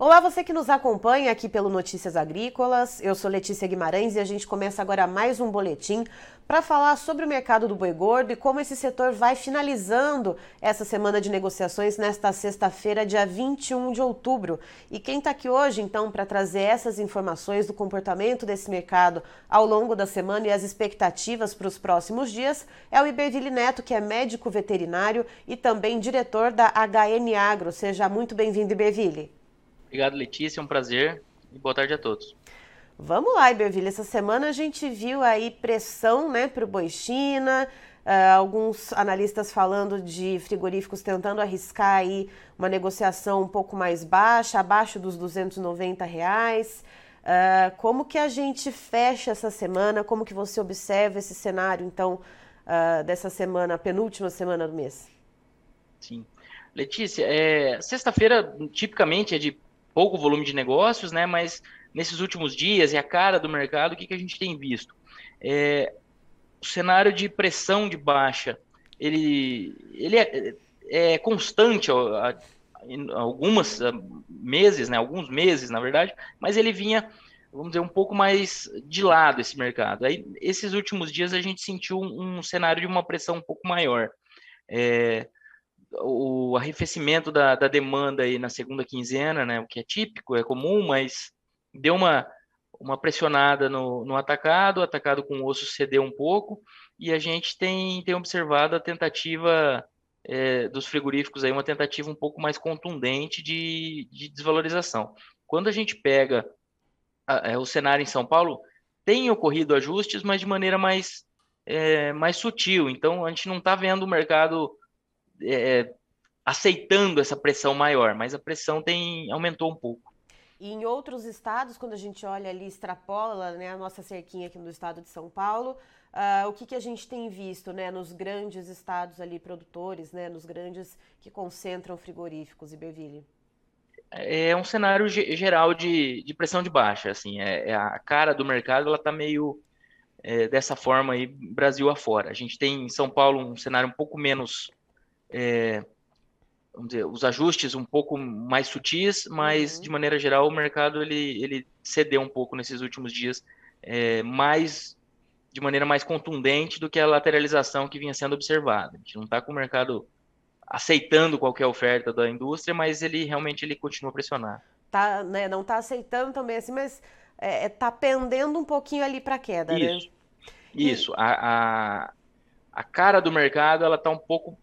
Olá, você que nos acompanha aqui pelo Notícias Agrícolas. Eu sou Letícia Guimarães e a gente começa agora mais um boletim para falar sobre o mercado do boi gordo e como esse setor vai finalizando essa semana de negociações nesta sexta-feira, dia 21 de outubro. E quem está aqui hoje, então, para trazer essas informações do comportamento desse mercado ao longo da semana e as expectativas para os próximos dias é o Iberville Neto, que é médico veterinário e também diretor da HN Agro. Seja muito bem-vindo, Iberville. Obrigado, Letícia. É um prazer e boa tarde a todos. Vamos lá, Iberville. Essa semana a gente viu aí pressão né, para o boi China, uh, alguns analistas falando de frigoríficos tentando arriscar aí uma negociação um pouco mais baixa, abaixo dos 290 reais. Uh, como que a gente fecha essa semana? Como que você observa esse cenário, então, uh, dessa semana, penúltima semana do mês? Sim. Letícia, é, sexta-feira tipicamente é de pouco volume de negócios, né? Mas nesses últimos dias e a cara do mercado, o que, que a gente tem visto? É, o cenário de pressão de baixa, ele, ele é, é constante há, algumas meses, né? Alguns meses, na verdade, mas ele vinha vamos dizer, um pouco mais de lado esse mercado. Aí, esses últimos dias a gente sentiu um, um cenário de uma pressão um pouco maior. É, o arrefecimento da, da demanda aí na segunda quinzena, né, o que é típico, é comum, mas deu uma, uma pressionada no, no atacado, o atacado com osso cedeu um pouco, e a gente tem, tem observado a tentativa é, dos frigoríficos aí, uma tentativa um pouco mais contundente de, de desvalorização. Quando a gente pega a, é, o cenário em São Paulo, tem ocorrido ajustes, mas de maneira mais, é, mais sutil, então a gente não está vendo o mercado é, é, aceitando essa pressão maior, mas a pressão tem aumentou um pouco. E em outros estados, quando a gente olha ali, extrapola né, a nossa cerquinha aqui no estado de São Paulo, uh, o que, que a gente tem visto né, nos grandes estados ali produtores, né, nos grandes que concentram frigoríficos, Iberville? É um cenário geral de, de pressão de baixa, assim, é, é a cara do mercado, ela está meio é, dessa forma aí, Brasil afora. A gente tem em São Paulo um cenário um pouco menos é, vamos dizer, os ajustes um pouco mais sutis, mas uhum. de maneira geral o mercado ele, ele cedeu um pouco nesses últimos dias, é, mais de maneira mais contundente do que a lateralização que vinha sendo observada. A gente não está com o mercado aceitando qualquer oferta da indústria, mas ele realmente ele continua a pressionar. Tá, né, não está aceitando também assim, mas está é, é tá pendendo um pouquinho ali para queda, né? Isso. né? Isso. A, a, a cara do mercado ela está um pouco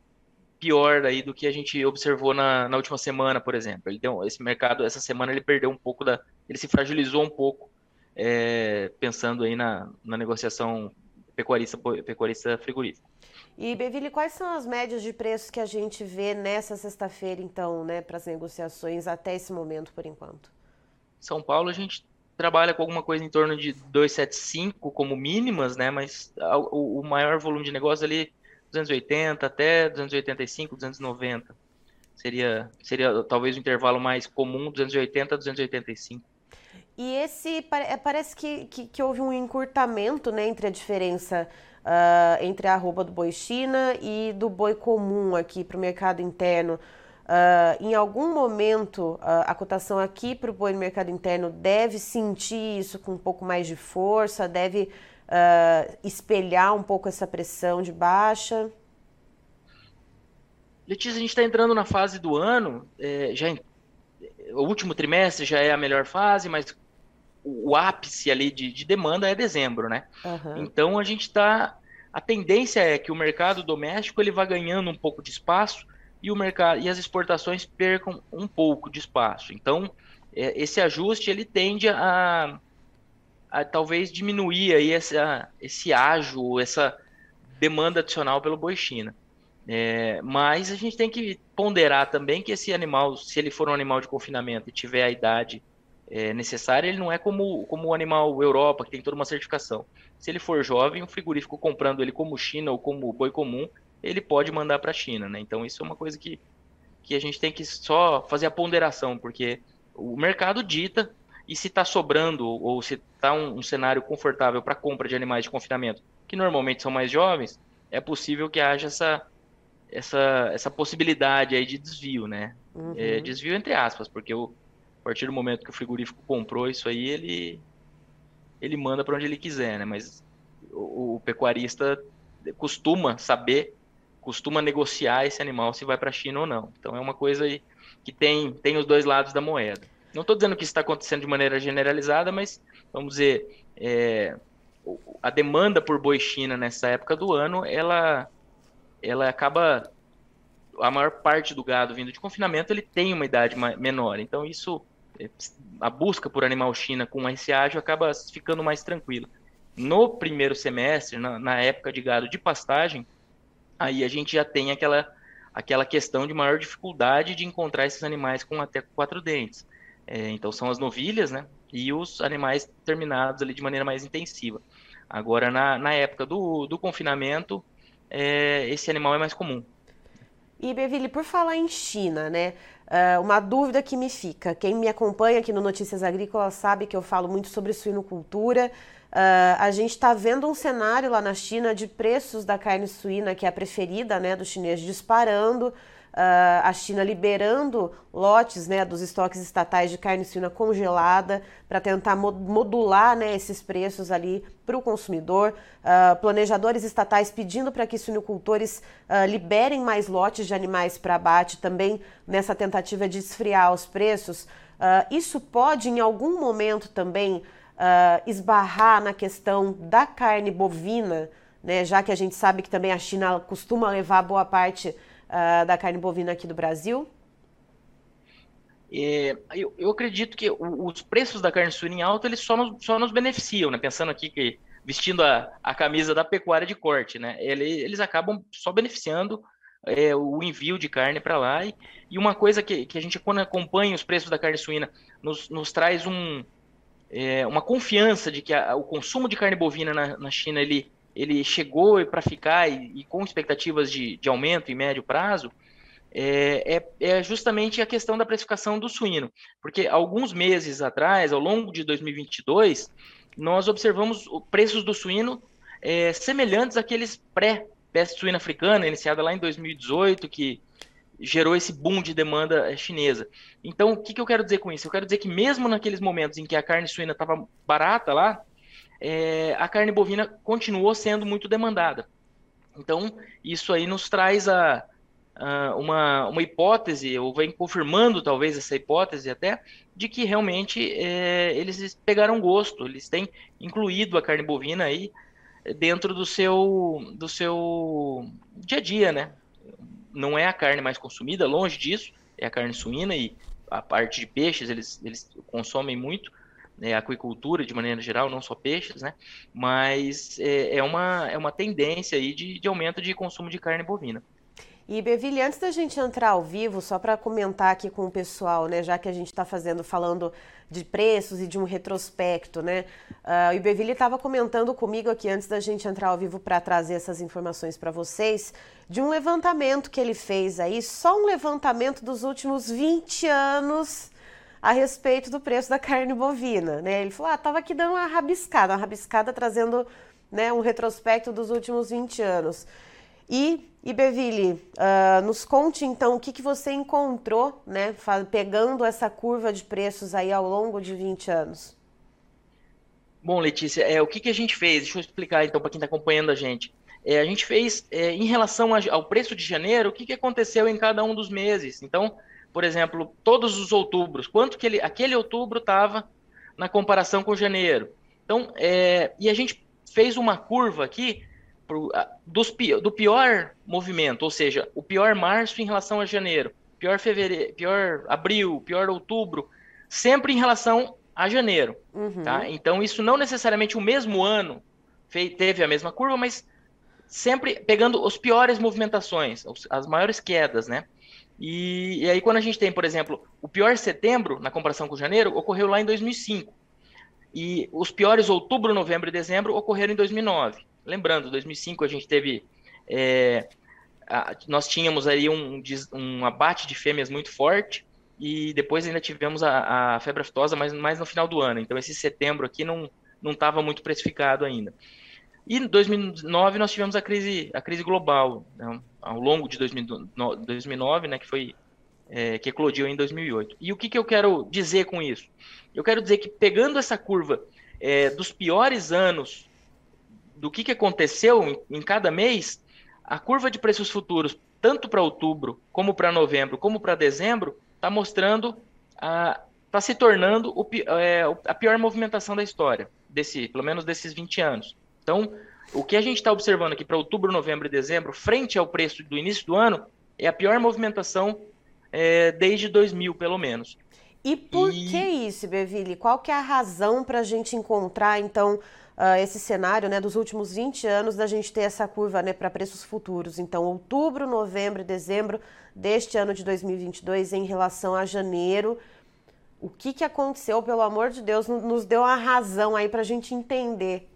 pior aí do que a gente observou na, na última semana, por exemplo. Ele deu, esse mercado, essa semana, ele perdeu um pouco da. Ele se fragilizou um pouco, é, pensando aí na, na negociação pecuarista, pecuarista frigorífica. E, Beville, quais são as médias de preços que a gente vê nessa sexta-feira, então, né, para as negociações até esse momento, por enquanto? São Paulo, a gente trabalha com alguma coisa em torno de 275 como mínimas, né, mas o, o maior volume de negócio ali 280 até 285, 290. Seria, seria talvez o intervalo mais comum, 280 a 285. E esse é, parece que, que, que, houve um encurtamento né, entre a diferença uh, entre a arroba do boi China e do boi comum aqui para o mercado interno. Uh, em algum momento, uh, a cotação aqui para o boi no mercado interno deve sentir isso com um pouco mais de força, deve uh, espelhar um pouco essa pressão de baixa? Letícia, a gente está entrando na fase do ano, é, já o último trimestre já é a melhor fase, mas o, o ápice ali de, de, demanda é dezembro, né? Uhum. Então a gente está, a tendência é que o mercado doméstico ele vá ganhando um pouco de espaço e o mercado e as exportações percam um pouco de espaço. Então é, esse ajuste ele tende a, a talvez diminuir aí essa, esse ágio, essa demanda adicional pelo boi China. É, mas a gente tem que ponderar também que esse animal, se ele for um animal de confinamento e tiver a idade é, necessária, ele não é como, como o animal Europa, que tem toda uma certificação. Se ele for jovem, o frigorífico comprando ele como China ou como boi comum, ele pode mandar para a China. Né? Então isso é uma coisa que, que a gente tem que só fazer a ponderação, porque o mercado dita e se está sobrando ou se está um, um, cenário confortável para compra de animais de confinamento, que normalmente são mais jovens, é possível que haja essa, essa, essa possibilidade aí de desvio, né? Uhum. É, desvio entre aspas, porque o, partir do momento que o frigorífico comprou isso aí, ele ele manda para onde ele quiser, né? Mas o, o, pecuarista costuma saber, costuma negociar esse animal se vai para a China ou não. Então é uma coisa que tem tem os dois lados da moeda. Não estou dizendo que isso está acontecendo de maneira generalizada, mas vamos dizer é, a demanda por boi China nessa época do ano, ela ela acaba a maior parte do gado vindo de confinamento ele tem uma idade menor. Então isso a busca por animal China com esse ágio acaba ficando mais tranquila. No primeiro semestre, na, na, época de gado de pastagem, aí a gente já tem aquela, aquela questão de maior dificuldade de encontrar esses animais com até quatro dentes. É, então são as novilhas, né? E os animais terminados ali de maneira mais intensiva. Agora, na, na época do, do confinamento, é, esse animal é mais comum. E, Beville, por falar em China, né? Uh, uma dúvida que me fica. Quem me acompanha aqui no Notícias Agrícolas sabe que eu falo muito sobre suinocultura. Uh, a gente está vendo um cenário lá na China de preços da carne suína, que é a preferida né, do chinês, disparando a China liberando lotes né, dos estoques estatais de carne suína congelada para tentar modular né, esses preços ali para o consumidor. Uh, planejadores estatais pedindo para que suinocultores uh, liberem mais lotes de animais para abate também nessa tentativa de esfriar os preços. isso pode, em algum momento, também esbarrar na questão da carne bovina, né, já que a gente sabe que também a China costuma levar boa parte uh, da carne bovina aqui do Brasil? É, eu, eu, acredito que os preços da carne suína em alta eles só nos, só nos beneficiam, né? Pensando aqui que vestindo a, a camisa da pecuária de corte, né? Eles, eles acabam só beneficiando é, o envio de carne para lá. E, e, uma coisa que, que a gente, quando acompanha os preços da carne suína, nos, nos traz um, é, uma confiança de que a, o consumo de carne bovina na, na China ele, ele chegou para ficar e, e, com expectativas de, de aumento em médio prazo, é, é, é, justamente a questão da precificação do suíno. Porque alguns meses atrás, ao longo de 2022, nós observamos preços do suíno é, semelhantes àqueles pré-peste suína africana, iniciada lá em 2018, que gerou esse boom de demanda é, chinesa. Então, o que, que eu quero dizer com isso? Eu quero dizer que mesmo naqueles momentos em que a carne suína estava barata lá, é, a carne bovina continuou sendo muito demandada. Então, isso aí nos traz a, a, uma, uma hipótese, ou vem confirmando talvez essa hipótese até, de que realmente é, eles pegaram gosto, eles têm incluído a carne bovina aí dentro do seu, do seu dia a dia, né? Não é a carne mais consumida, longe disso, é a carne suína e a parte de peixes eles, eles consomem muito, né, aquicultura de maneira geral, não só peixes, né? Mas é, é, uma, é uma tendência aí de, de aumento de consumo de carne bovina. E Beville, antes da gente entrar ao vivo, só para comentar aqui com o pessoal, né, já que a gente está fazendo, falando de preços e de um retrospecto, né, uh, o Beville estava comentando comigo aqui antes da gente entrar ao vivo para trazer essas informações para vocês, de um levantamento que ele fez aí, só um levantamento dos últimos 20 anos a respeito do preço da carne bovina, né? Ele falou, ah, tava aqui dando uma rabiscada, uma rabiscada trazendo né, um retrospecto dos últimos 20 anos. E, Iberville, uh, nos conte então o que, que você encontrou, né, pegando essa curva de preços aí ao longo de 20 anos. Bom, Letícia, é, o que, que a gente fez? Deixa eu explicar então para quem está acompanhando a gente. É, a gente fez, é, em relação ao preço de janeiro, o que, que aconteceu em cada um dos meses. Então, por exemplo, todos os outubros, quanto que ele, aquele outubro estava na comparação com janeiro. Então, é, e a gente fez uma curva aqui pro, dos, do pior movimento, ou seja, o pior março em relação a janeiro, pior fevereiro, pior abril, pior outubro, sempre em relação a janeiro. Uhum. Tá? Então, isso não necessariamente o mesmo ano teve a mesma curva, mas sempre pegando os piores movimentações, as maiores quedas, né? E, e, aí, quando a gente tem, por exemplo, o pior setembro, na comparação com janeiro, ocorreu lá em 2005. E os piores outubro, novembro e dezembro ocorreram em 2009. Lembrando, 2005 a gente teve. É, a, nós tínhamos aí um, um abate de fêmeas muito forte. E depois ainda tivemos a, a febre aftosa, mas mais no final do ano. Então, esse setembro aqui não estava muito precificado ainda. E em 2009 nós tivemos a crise, a crise global, né? ao longo de 2009, né, que foi é, que eclodiu em 2008. E o que, que eu quero dizer com isso? Eu quero dizer que pegando essa curva é, dos piores anos do que, que aconteceu em, em cada mês, a curva de preços futuros, tanto para outubro, como para novembro, como para dezembro, está mostrando, está se tornando o, é, a pior movimentação da história, desse, pelo menos desses 20 anos. Então, o que a gente está observando aqui para outubro, novembro e dezembro, frente ao preço do início do ano, é a pior movimentação é, desde 2000, pelo menos. E por e... que isso, Beville? Qual que é a razão para a gente encontrar, então, uh, esse cenário né, dos últimos 20 anos da gente ter essa curva né, para preços futuros? Então, outubro, novembro e dezembro deste ano de 2022 em relação a janeiro. O que, que aconteceu, pelo amor de Deus, nos deu a razão aí para a gente entender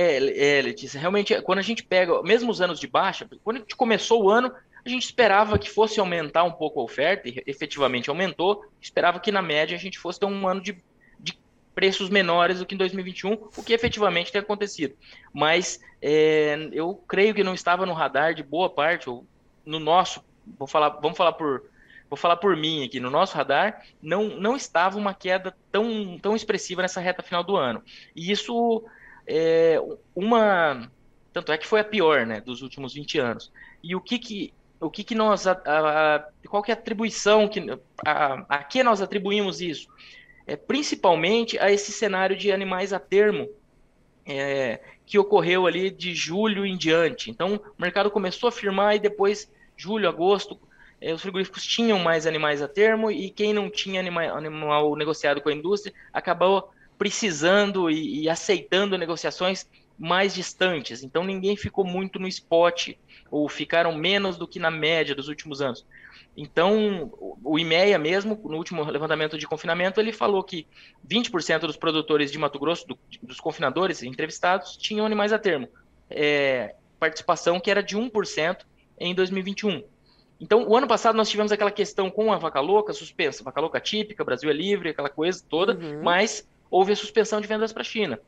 é, é, Letícia, realmente, quando a gente pega, mesmo os anos de baixa, quando a gente começou o ano, a gente esperava que fosse aumentar um pouco a oferta, e efetivamente aumentou, esperava que na média a gente fosse ter um ano de, de preços menores do que em 2021, o que efetivamente tem acontecido. Mas é, eu creio que não estava no radar de boa parte, ou no nosso, vou falar, vamos falar por, vou falar por mim aqui, no nosso radar, não, não estava uma queda tão, tão expressiva nessa reta final do ano. E isso é uma. Tanto é que foi a pior né, dos últimos 20 anos. E o que, que, o que, que nós. A, a, qual que é a atribuição que, a, a que nós atribuímos isso? É, principalmente a esse cenário de animais a termo é, que ocorreu ali de julho em diante. Então, o mercado começou a firmar e depois, julho, agosto, é, os frigoríficos tinham mais animais a termo e quem não tinha animal, animal negociado com a indústria acabou precisando e, e aceitando negociações mais distantes. Então ninguém ficou muito no spot ou ficaram menos do que na média dos últimos anos. Então, o IMEA mesmo, no último levantamento de confinamento, ele falou que 20% dos produtores de Mato Grosso, do, dos confinadores entrevistados, tinham animais a termo. É, participação que era de 1% em 2021. Então, o ano passado nós tivemos aquela questão com a vaca louca suspensa, vaca louca típica, Brasil é livre, aquela coisa toda, uhum. mas houve a suspensão de vendas para a China.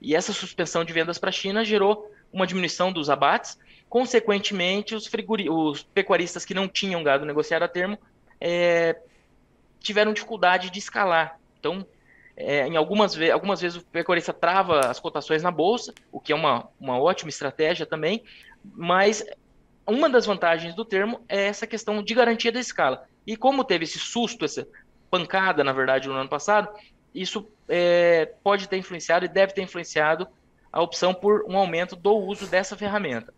E essa suspensão de vendas para a China gerou uma diminuição dos abates. Consequentemente, os, os pecuaristas que não tinham gado negociado a termo é, tiveram dificuldade de escalar. Então, é, em algumas, ve algumas vezes o pecuarista trava as cotações na bolsa, o que é uma, uma ótima estratégia também, mas uma das vantagens do termo é essa questão de garantia da escala. E como teve esse susto, essa pancada, na verdade, no ano passado, isso é, pode ter influenciado e deve ter influenciado a opção por um aumento do uso dessa ferramenta.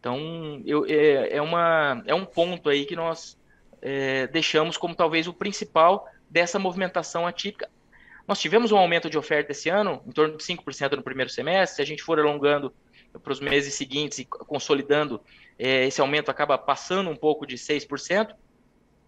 Então, eu, é, é, uma, é um ponto aí que nós é, deixamos como talvez o principal dessa movimentação atípica. Nós tivemos um aumento de oferta esse ano, em torno de 5% no primeiro semestre. Se a gente for alongando para os meses seguintes e consolidando, é, esse aumento acaba passando um pouco de 6%,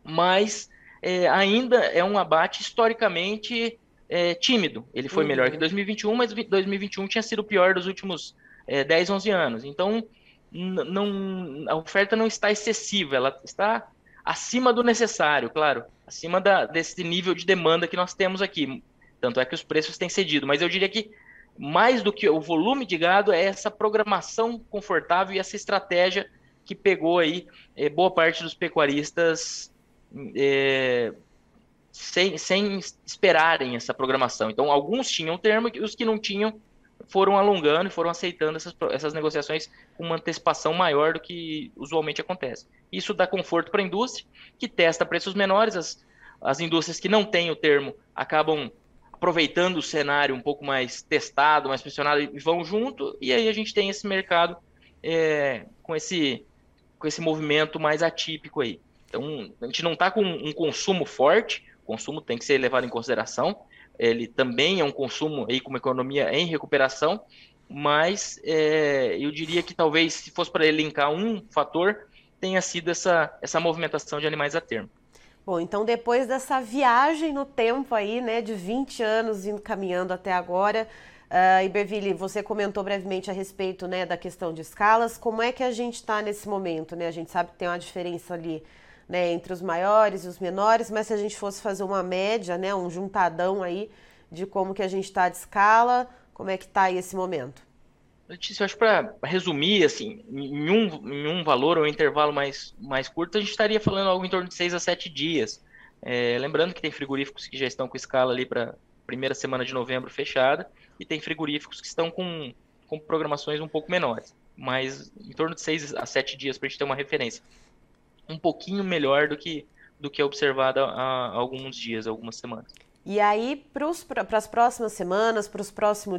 mas é, ainda é um abate historicamente é, tímido. Ele foi uhum. melhor que 2021, mas 2021 tinha sido o pior dos últimos é, 10, 11 anos. Então, não, a oferta não está excessiva, ela está acima do necessário, claro, acima da, desse nível de demanda que nós temos aqui. Tanto é que os preços têm cedido, mas eu diria que mais do que o volume de gado é essa programação confortável e essa estratégia que pegou aí é, boa parte dos pecuaristas é, sem, sem esperarem essa programação. Então, alguns tinham termo e os que não tinham foram alongando e foram aceitando essas, essas negociações com uma antecipação maior do que usualmente acontece. Isso dá conforto para a indústria, que testa preços menores, as, as indústrias que não têm o termo acabam aproveitando o cenário um pouco mais testado, mais pressionado e vão junto, e aí a gente tem esse mercado é, com, esse, com esse movimento mais atípico aí. Então, a gente não está com um consumo forte, consumo tem que ser levado em consideração. Ele também é um consumo aí com uma economia em recuperação, mas é, eu diria que talvez se fosse para elencar um fator, tenha sido essa, essa movimentação de animais a termo. Bom, então depois dessa viagem no tempo aí, né, de 20 anos indo caminhando até agora, uh, Iberville, você comentou brevemente a respeito, né, da questão de escalas. Como é que a gente está nesse momento, né? A gente sabe que tem uma diferença ali né, entre os maiores e os menores, mas se a gente fosse fazer uma média, né, um juntadão aí de como que a gente está de escala, como é que está aí esse momento? Letícia, eu acho para resumir, assim, em um, em um valor ou intervalo mais, mais curto, a gente estaria falando algo em torno de 6 a 7 dias. É, lembrando que tem frigoríficos que já estão com escala ali para primeira semana de novembro fechada, e tem frigoríficos que estão com, com programações um pouco menores, mas em torno de 6 a 7 dias para a gente ter uma referência. Um pouquinho melhor do que, do que é observado há alguns dias, algumas semanas. E aí, para as próximas semanas, para os próximo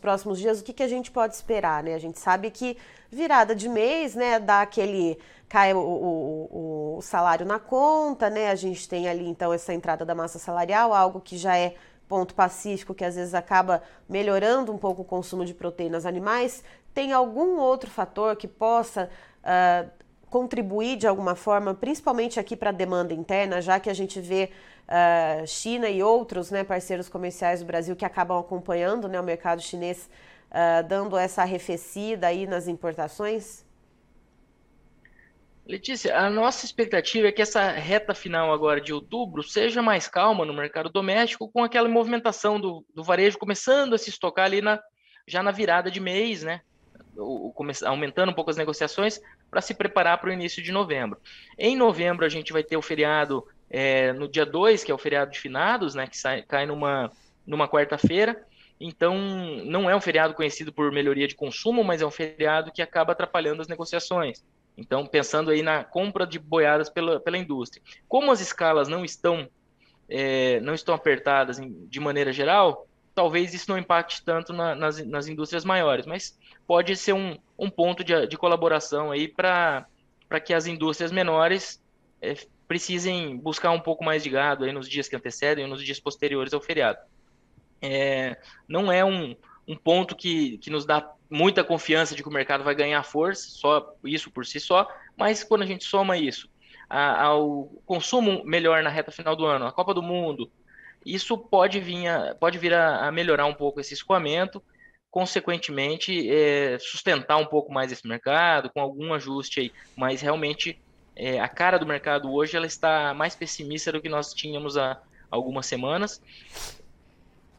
próximos dias, o que, que a gente pode esperar? Né? A gente sabe que virada de mês, né, dá aquele. cai o, o, o, salário na conta, né? A gente tem ali então essa entrada da massa salarial, algo que já é ponto pacífico, que às vezes acaba melhorando um pouco o consumo de proteínas animais. Tem algum outro fator que possa uh, contribuir de alguma forma, principalmente aqui para a demanda interna, já que a gente vê uh, China e outros né, parceiros comerciais do Brasil que acabam acompanhando né, o mercado chinês, uh, dando essa arrefecida aí nas importações? Letícia, a nossa expectativa é que essa reta final agora de outubro seja mais calma no mercado doméstico, com aquela movimentação do, do varejo começando a se estocar ali na, já na virada de mês, né? Aumentando um pouco as negociações para se preparar para o início de novembro. Em novembro, a gente vai ter o feriado é, no dia 2, que é o feriado de finados, né, que sai, cai numa, numa quarta-feira. Então, não é um feriado conhecido por melhoria de consumo, mas é um feriado que acaba atrapalhando as negociações. Então, pensando aí na compra de boiadas pela, pela indústria. Como as escalas não estão, é, não estão apertadas de maneira geral, talvez isso não impacte tanto na, nas, nas indústrias maiores, mas pode ser um, um ponto de, de colaboração aí para que as indústrias menores é, precisem buscar um pouco mais de gado aí nos dias que antecedem ou nos dias posteriores ao feriado. É, não é um, um ponto que, que nos dá muita confiança de que o mercado vai ganhar força, só isso por si só, mas quando a gente soma isso a, ao consumo melhor na reta final do ano, a Copa do Mundo, isso pode vir a, pode vir a, a melhorar um pouco esse escoamento, consequentemente é, sustentar um pouco mais esse mercado com algum ajuste aí, mas realmente é, a cara do mercado hoje ela está mais pessimista do que nós tínhamos há algumas semanas.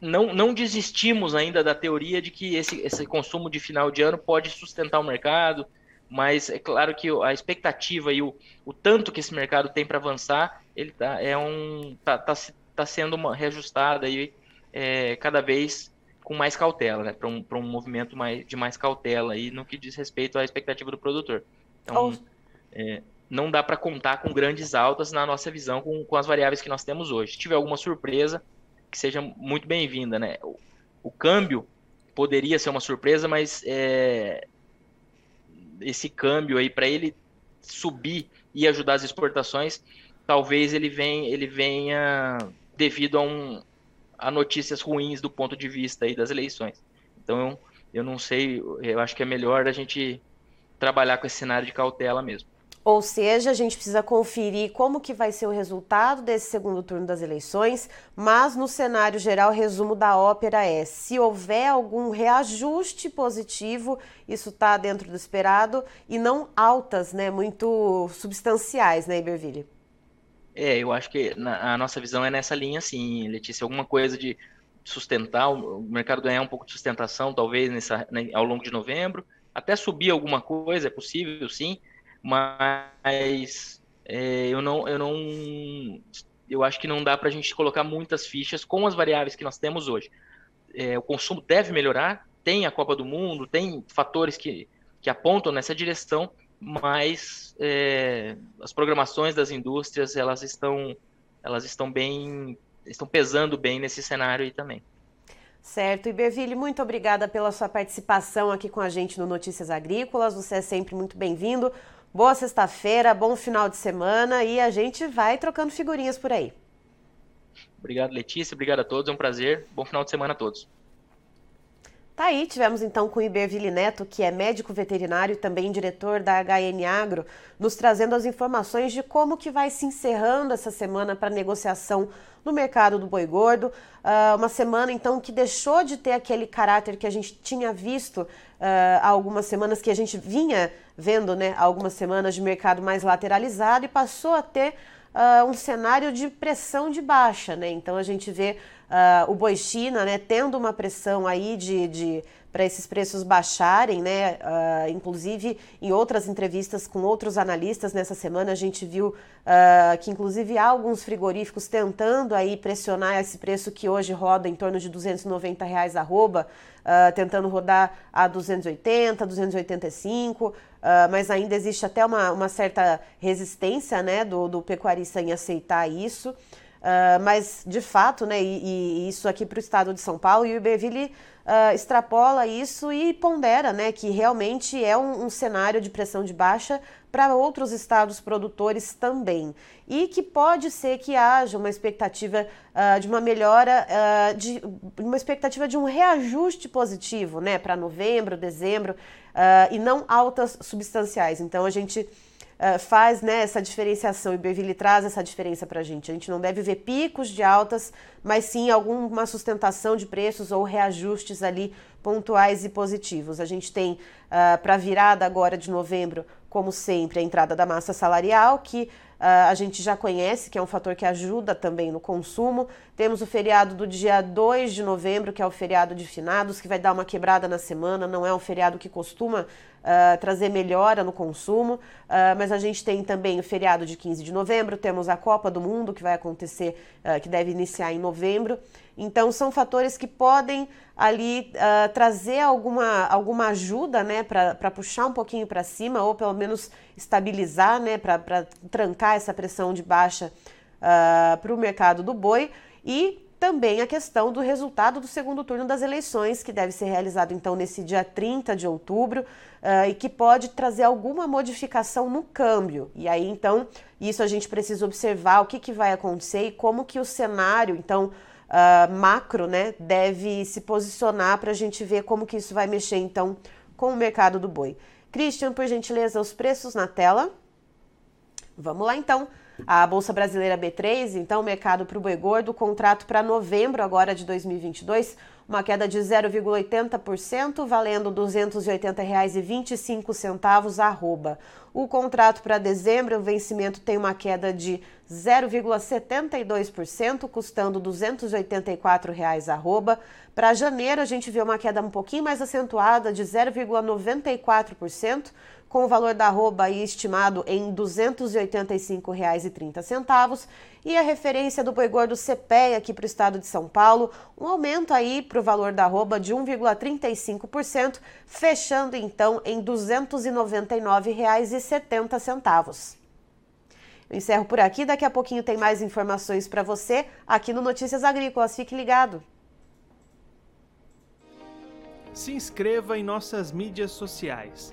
Não, não desistimos ainda da teoria de que esse, esse consumo de final de ano pode sustentar o mercado, mas é claro que a expectativa e o, o tanto que esse mercado tem para avançar, ele tá, é um, tá, tá, tá sendo uma, reajustado aí, é, cada vez com mais cautela, né? para um, um movimento mais, de mais cautela aí no que diz respeito à expectativa do produtor. Então, oh. é, não dá para contar com grandes altas na nossa visão com, com as variáveis que nós temos hoje. Se tiver alguma surpresa, que seja muito bem-vinda, né? O, o, câmbio poderia ser uma surpresa, mas é, esse câmbio aí para ele subir e ajudar as exportações, talvez ele venha, ele venha devido a, um, a notícias ruins do ponto de vista aí das eleições. Então eu, não sei, eu acho que é melhor a gente trabalhar com esse cenário de cautela mesmo. Ou seja, a gente precisa conferir como que vai ser o resultado desse segundo turno das eleições, mas no cenário geral, o resumo da ópera é: se houver algum reajuste positivo, isso está dentro do esperado e não altas, né, muito substanciais, né, Iberville? É, eu acho que a nossa visão é nessa linha, sim, Letícia, alguma coisa de sustentar o mercado ganhar um pouco de sustentação, talvez nessa, né, ao longo de novembro, até subir alguma coisa, é possível, sim mas é, eu não eu não eu acho que não dá para a gente colocar muitas fichas com as variáveis que nós temos hoje. É, o consumo deve melhorar, tem a Copa do Mundo, tem fatores que, que apontam nessa direção, mas é, as programações das indústrias elas estão elas estão bem estão pesando bem nesse cenário aí também. Certo. Iberville, muito obrigada pela sua participação aqui com a gente no Notícias Agrícolas. Você é sempre muito bem-vindo. Boa sexta-feira, bom final de semana e a gente vai trocando figurinhas por aí. Obrigado, Letícia. Obrigado a todos. É um prazer. Bom final de semana a todos. Tá aí, tivemos então com Iberville Neto, que é médico veterinário e também diretor da HN Agro, nos trazendo as informações de como que vai se encerrando essa semana para negociação no mercado do boi gordo. Uh, uma semana então que deixou de ter aquele caráter que a gente tinha visto uh, há algumas semanas, que a gente vinha vendo né, há algumas semanas de mercado mais lateralizado e passou a ter uh, um cenário de pressão de baixa. Né? Então a gente vê uh, o boi China, né, tendo uma pressão aí de, de para esses preços baixarem, né? Uh, inclusive, em outras entrevistas com outros analistas nessa semana, a gente viu uh, que, inclusive, há alguns frigoríficos tentando aí pressionar esse preço que hoje roda em torno de 290 reais arroba, uh, tentando rodar a 280, 285, uh, mas ainda existe até uma, uma certa resistência, né, do, do pecuarista em aceitar isso. Uh, mas, de fato, né, e, e isso aqui para o estado de São Paulo, e o Iberville uh, extrapola isso e pondera né, que realmente é um, um cenário de pressão de baixa para outros estados produtores também. E que pode ser que haja uma expectativa uh, de uma melhora, de uma expectativa de um reajuste positivo né, para novembro, dezembro, e não altas substanciais. Então a gente uh, faz né, essa diferenciação e Berville traz essa diferença para a gente. A gente não deve ver picos de altas, mas sim alguma sustentação de preços ou reajustes ali pontuais e positivos. A gente tem uh, para a virada agora de novembro, como sempre, a entrada da massa salarial, que a gente já conhece, que é um fator que ajuda também no consumo. Temos o feriado do dia 2 de novembro, que é o feriado de finados, que vai dar uma quebrada na semana, não é um feriado que costuma uh, trazer melhora no consumo, uh, mas a gente tem também o feriado de 15 de novembro, temos a Copa do Mundo que vai acontecer, uh, que deve iniciar em novembro. Então são fatores que podem ali trazer alguma, alguma ajuda né, para puxar um pouquinho para cima, ou pelo menos estabilizar, né, para trancar essa pressão de baixa para o mercado do boi. E também a questão do resultado do segundo turno das eleições, que deve ser realizado então nesse dia 30 de outubro, uh, e que pode trazer alguma modificação no câmbio. E aí, então, isso a gente precisa observar o que, que vai acontecer e como que o cenário, então, uh, macro, né, deve se posicionar para a gente ver como que isso vai mexer, então, com o mercado do boi. Christian, por gentileza, os preços na tela. Vamos lá, então. A Bolsa Brasileira B3, então, mercado para o boi gordo, contrato para novembro agora de 2022, uma queda de 0,80%, valendo R$ 280,25 arroba. O contrato para dezembro, o vencimento tem uma queda de 0,72%, custando 284 reais arroba. Para janeiro, a gente vê uma queda um pouquinho mais acentuada de 0,94%, com o valor da arroba estimado em R$ 285,30 e a referência do boi gordo CPEA aqui para o estado de São Paulo, um aumento aí para o valor da arroba de 1,35%, fechando então em R$ 299,70. Eu encerro por aqui, daqui a pouquinho tem mais informações para você aqui no Notícias Agrícolas. Fique ligado. Se inscreva em nossas mídias sociais